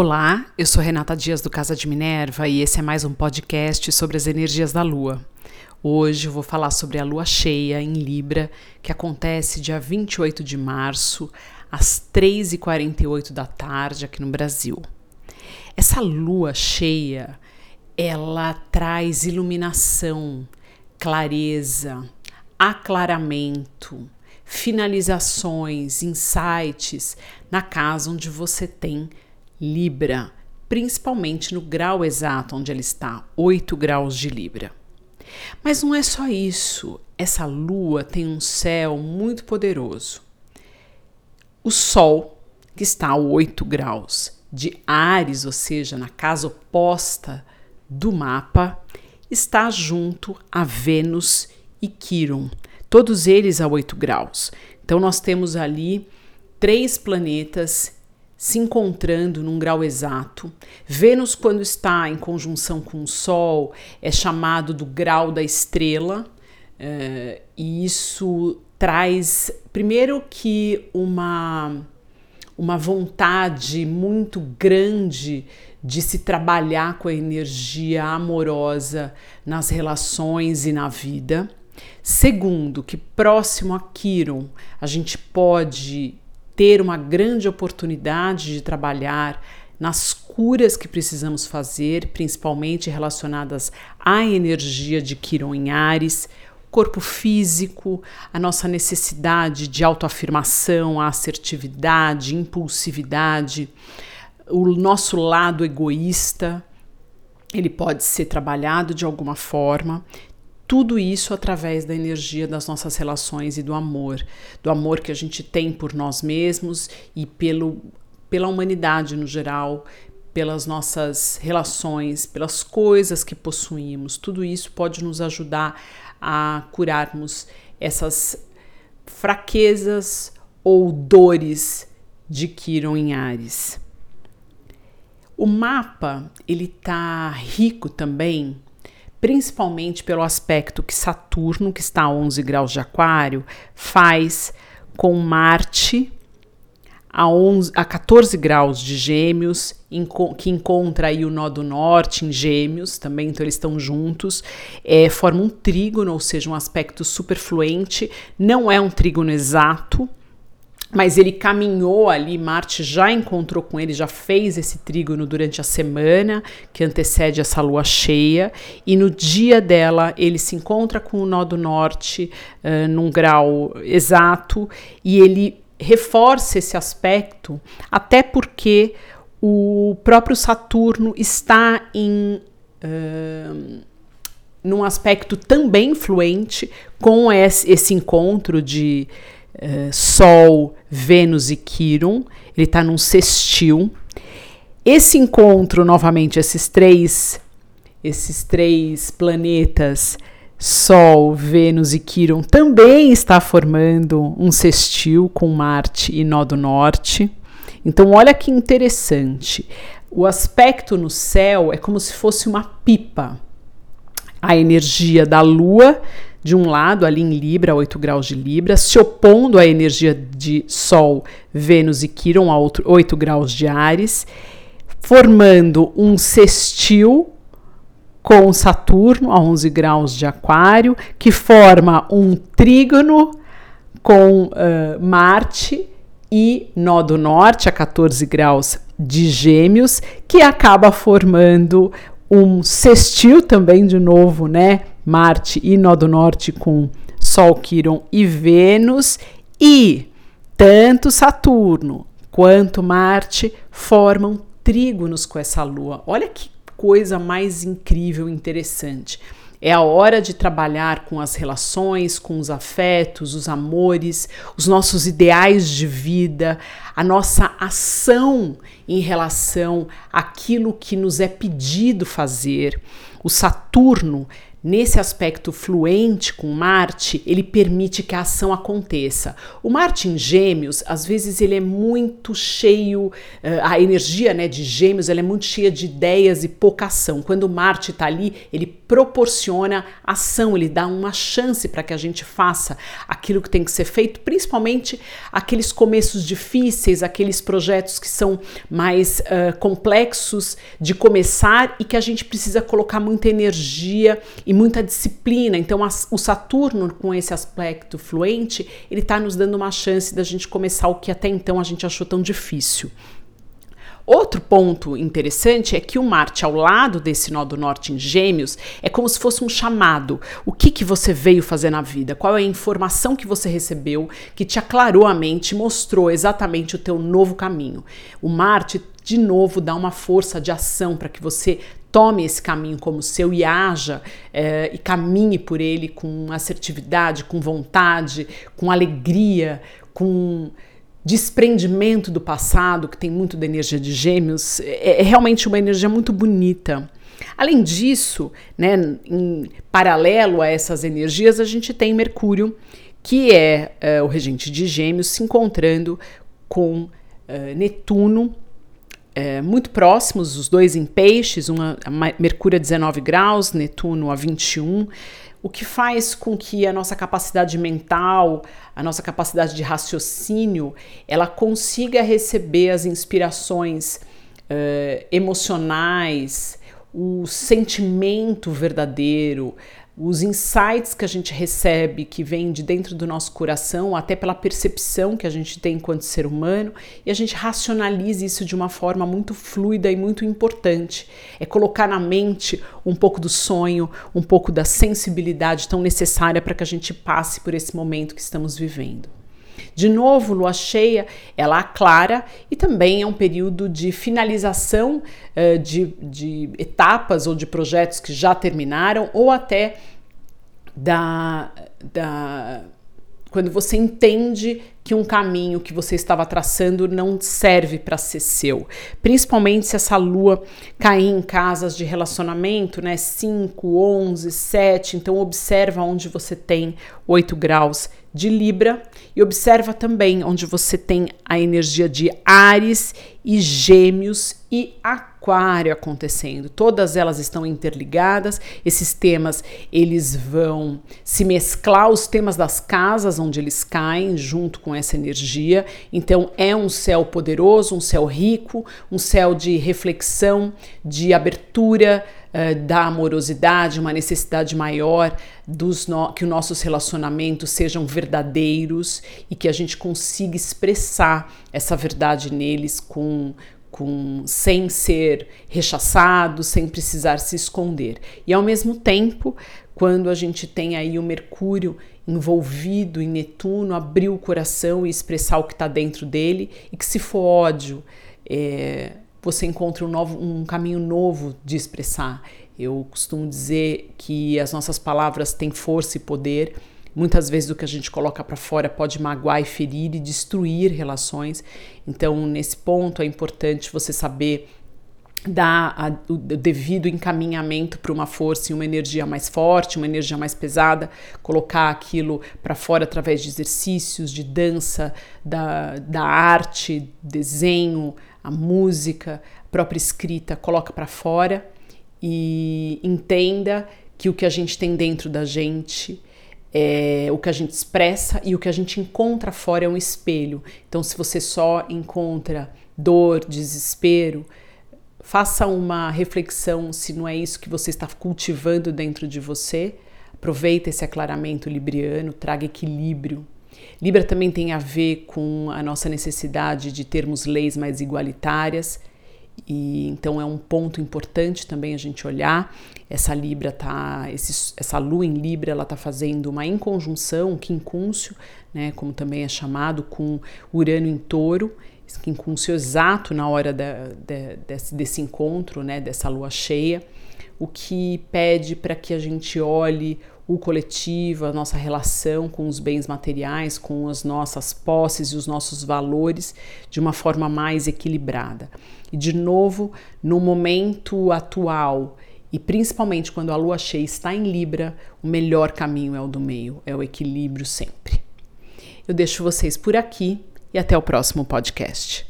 Olá, eu sou Renata Dias do Casa de Minerva e esse é mais um podcast sobre as energias da Lua. Hoje eu vou falar sobre a Lua cheia em Libra, que acontece dia 28 de março, às 3h48 da tarde aqui no Brasil. Essa Lua cheia, ela traz iluminação, clareza, aclaramento, finalizações, insights na casa onde você tem Libra, principalmente no grau exato onde ela está, 8 graus de Libra. Mas não é só isso, essa lua tem um céu muito poderoso. O Sol, que está a 8 graus de Ares, ou seja, na casa oposta do mapa, está junto a Vênus e Quiron, todos eles a 8 graus. Então nós temos ali três planetas se encontrando num grau exato. Vênus, quando está em conjunção com o Sol, é chamado do grau da estrela, uh, e isso traz, primeiro, que uma, uma vontade muito grande de se trabalhar com a energia amorosa nas relações e na vida. Segundo, que próximo a Quiron a gente pode ter uma grande oportunidade de trabalhar nas curas que precisamos fazer, principalmente relacionadas à energia de Quiron em Ares, corpo físico, a nossa necessidade de autoafirmação, assertividade, impulsividade, o nosso lado egoísta, ele pode ser trabalhado de alguma forma. Tudo isso através da energia das nossas relações e do amor, do amor que a gente tem por nós mesmos e pelo, pela humanidade no geral, pelas nossas relações, pelas coisas que possuímos. Tudo isso pode nos ajudar a curarmos essas fraquezas ou dores de Quiron em Ares. O mapa ele tá rico também principalmente pelo aspecto que Saturno, que está a 11 graus de Aquário, faz com Marte a, 11, a 14 graus de Gêmeos, que encontra aí o nó do norte em Gêmeos também, então eles estão juntos, é, forma um trígono, ou seja, um aspecto superfluente, não é um trígono exato, mas ele caminhou ali, Marte já encontrou com ele, já fez esse trígono durante a semana que antecede essa lua cheia, e no dia dela ele se encontra com o nó do norte uh, num grau exato e ele reforça esse aspecto, até porque o próprio Saturno está em. Uh, num aspecto também fluente com esse, esse encontro de uh, Sol, Vênus e Quiron. Ele está num sextil. Esse encontro, novamente, esses três, esses três planetas, Sol, Vênus e Quiron, também está formando um sextil com Marte e Nó do Norte. Então, olha que interessante. O aspecto no céu é como se fosse uma pipa. A energia da Lua de um lado, ali em Libra, 8 graus de Libra, se opondo à energia de Sol, Vênus e Quiron, a 8 graus de Ares, formando um sextil com Saturno, a 11 graus de Aquário, que forma um trígono com uh, Marte e nó do norte, a 14 graus de Gêmeos, que acaba formando um sextil também, de novo, né? Marte e Nó do Norte com Sol, Quiron e Vênus, e tanto Saturno quanto Marte formam trígonos com essa lua. Olha que coisa mais incrível e interessante. É a hora de trabalhar com as relações, com os afetos, os amores, os nossos ideais de vida, a nossa ação em relação àquilo que nos é pedido fazer. O Saturno nesse aspecto fluente com Marte, ele permite que a ação aconteça. O Marte em Gêmeos, às vezes ele é muito cheio, eh, a energia né, de Gêmeos ela é muito cheia de ideias e pouca ação. Quando Marte está ali, ele proporciona ação, ele dá uma chance para que a gente faça aquilo que tem que ser feito, principalmente aqueles começos difíceis, aqueles projetos que são mais uh, complexos de começar e que a gente precisa colocar muita energia e muita disciplina. Então, o Saturno, com esse aspecto fluente, ele está nos dando uma chance da gente começar o que até então a gente achou tão difícil. Outro ponto interessante é que o Marte ao lado desse nó do norte em Gêmeos é como se fosse um chamado. O que que você veio fazer na vida? Qual é a informação que você recebeu que te aclarou a mente, mostrou exatamente o teu novo caminho? O Marte de novo dá uma força de ação para que você tome esse caminho como seu e haja é, e caminhe por ele com assertividade, com vontade, com alegria, com desprendimento do passado, que tem muito da energia de Gêmeos, é, é realmente uma energia muito bonita. Além disso, né, em paralelo a essas energias, a gente tem Mercúrio, que é, é o regente de Gêmeos, se encontrando com é, Netuno, é, muito próximos, os dois em peixes, uma, Mercúrio a 19 graus, Netuno a 21 o que faz com que a nossa capacidade mental, a nossa capacidade de raciocínio, ela consiga receber as inspirações uh, emocionais, o sentimento verdadeiro, os insights que a gente recebe, que vêm de dentro do nosso coração, até pela percepção que a gente tem enquanto ser humano, e a gente racionaliza isso de uma forma muito fluida e muito importante. É colocar na mente um pouco do sonho, um pouco da sensibilidade tão necessária para que a gente passe por esse momento que estamos vivendo. De novo, lua cheia, ela aclara e também é um período de finalização uh, de, de etapas ou de projetos que já terminaram ou até da, da quando você entende que um caminho que você estava traçando não serve para ser seu. Principalmente se essa lua cair em casas de relacionamento, né? 5, 11, 7. Então, observa onde você tem 8 graus de Libra e observa também onde você tem a energia de Ares e Gêmeos e Aquário acontecendo. Todas elas estão interligadas. Esses temas eles vão se mesclar os temas das casas onde eles caem junto com essa energia. Então é um céu poderoso, um céu rico, um céu de reflexão, de abertura uh, da amorosidade, uma necessidade maior dos no que os nossos relacionamentos sejam verdadeiros e que a gente consiga expressar essa verdade neles com com, sem ser rechaçado, sem precisar se esconder. E ao mesmo tempo, quando a gente tem aí o Mercúrio envolvido em Netuno, abrir o coração e expressar o que está dentro dele, e que se for ódio, é, você encontra um, novo, um caminho novo de expressar. Eu costumo dizer que as nossas palavras têm força e poder. Muitas vezes o que a gente coloca para fora pode magoar e ferir e destruir relações. Então, nesse ponto, é importante você saber dar a, o devido encaminhamento para uma força e uma energia mais forte, uma energia mais pesada, colocar aquilo para fora através de exercícios, de dança, da, da arte, desenho, a música, a própria escrita, coloca para fora e entenda que o que a gente tem dentro da gente é, o que a gente expressa e o que a gente encontra fora é um espelho. Então, se você só encontra dor, desespero, Faça uma reflexão se não é isso que você está cultivando dentro de você. Aproveita esse aclaramento libriano, traga equilíbrio. Libra também tem a ver com a nossa necessidade de termos leis mais igualitárias. E então é um ponto importante também a gente olhar. Essa Libra tá, esse, essa Lua em Libra, ela está fazendo uma inconjunção, um quincúncio, né, como também é chamado, com Urano em Touro quincúncio exato na hora da, da, desse, desse encontro, né, dessa lua cheia, o que pede para que a gente olhe o coletivo, a nossa relação com os bens materiais, com as nossas posses e os nossos valores de uma forma mais equilibrada. E de novo, no momento atual E principalmente quando a lua cheia está em Libra, o melhor caminho é o do meio, é o equilíbrio sempre. Eu deixo vocês por aqui e até o próximo podcast.